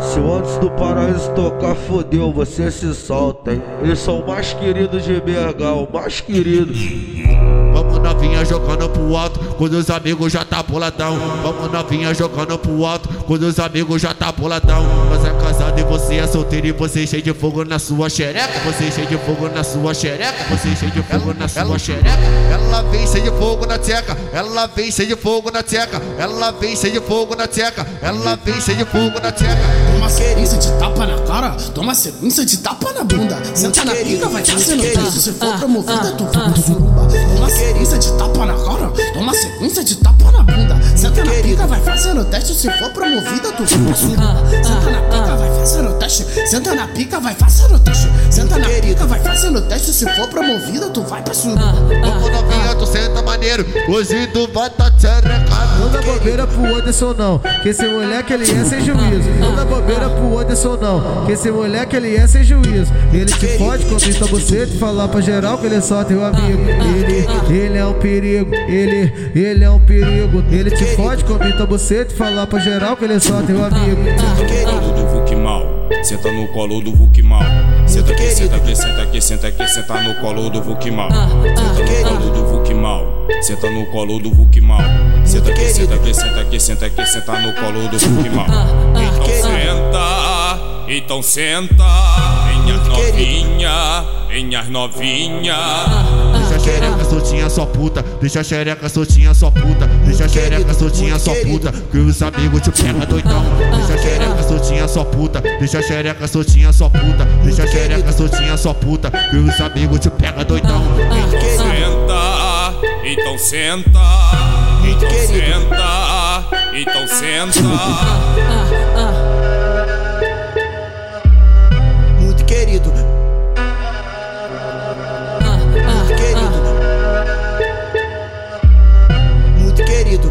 Se o antes do paraíso tocar, fodeu, você se solta, hein? Eles são o mais queridos de BH, o mais querido. Vamos novinha jogando pro alto, quando os amigos já tá boladão. Vamos novinha jogando pro alto, quando os amigos já tá boladão. Nós é casado e você é solteiro e você cheio de fogo na sua xereca. Você cheio de fogo na sua xereca. Você cheio de fogo na sua xereca. Ela vem cheio de fogo na tcheca. Ela vem cheio de fogo na tcheca. Ela vem cheio de fogo na tcheca. Ela vem cheio de fogo na tcheca. Toma sequência de tapa na cara, toma sequência de tapa na bunda. Senta na pica, vai fazendo isso. Se for promovida, tu vai. Toma sequência de tapa teste. Se for promovida, tu vai suruba. Senta na pica, vai fazendo teste. Senta na pica, vai fazendo teste. Senta na pica, vai fazendo teste. Se for promovida, tu vai suruba. Vamos novinha, tu senta maneiro. Hoje tu vai tá tcherecado. Não dá bobeira pro Anderson não, que esse moleque ele é sem juízo. Não dá bobeira pro Anderson não, que esse moleque ele é sem juízo. Ele te fode, comenta você, te falar pra geral que ele é só teu amigo. Ele, ele é um perigo, ele, ele é um perigo. Ele te fode, comenta você, te falar pra geral que ele é só teu amigo. senta no colo do Vuk mal. Senta aqui, senta aqui, senta aqui, senta aqui, senta no colo do Vuk mal. Senta no colo do Vuk mal, senta no colo do Vuk mal. Senta aqui, aqui, senta aqui, senta aqui, senta no colo do Vuk mal. Então senta, então senta, minhas novinha, minhas novinha. Deixa a xereca soltinha, sua puta. Deixa a xereca soltinha, sua puta. Deixa a xereca soltinha, sua puta. Que os amigos te pega doidão. Deixa a xereca soltinha, sua puta. Deixa a xereca soltinha, sua puta. Deixa a xereca soltinha, sua puta. Que os amigos te pega doidão. Senta, então senta, então senta, então senta. Muito querido. Muito querido. Muito querido.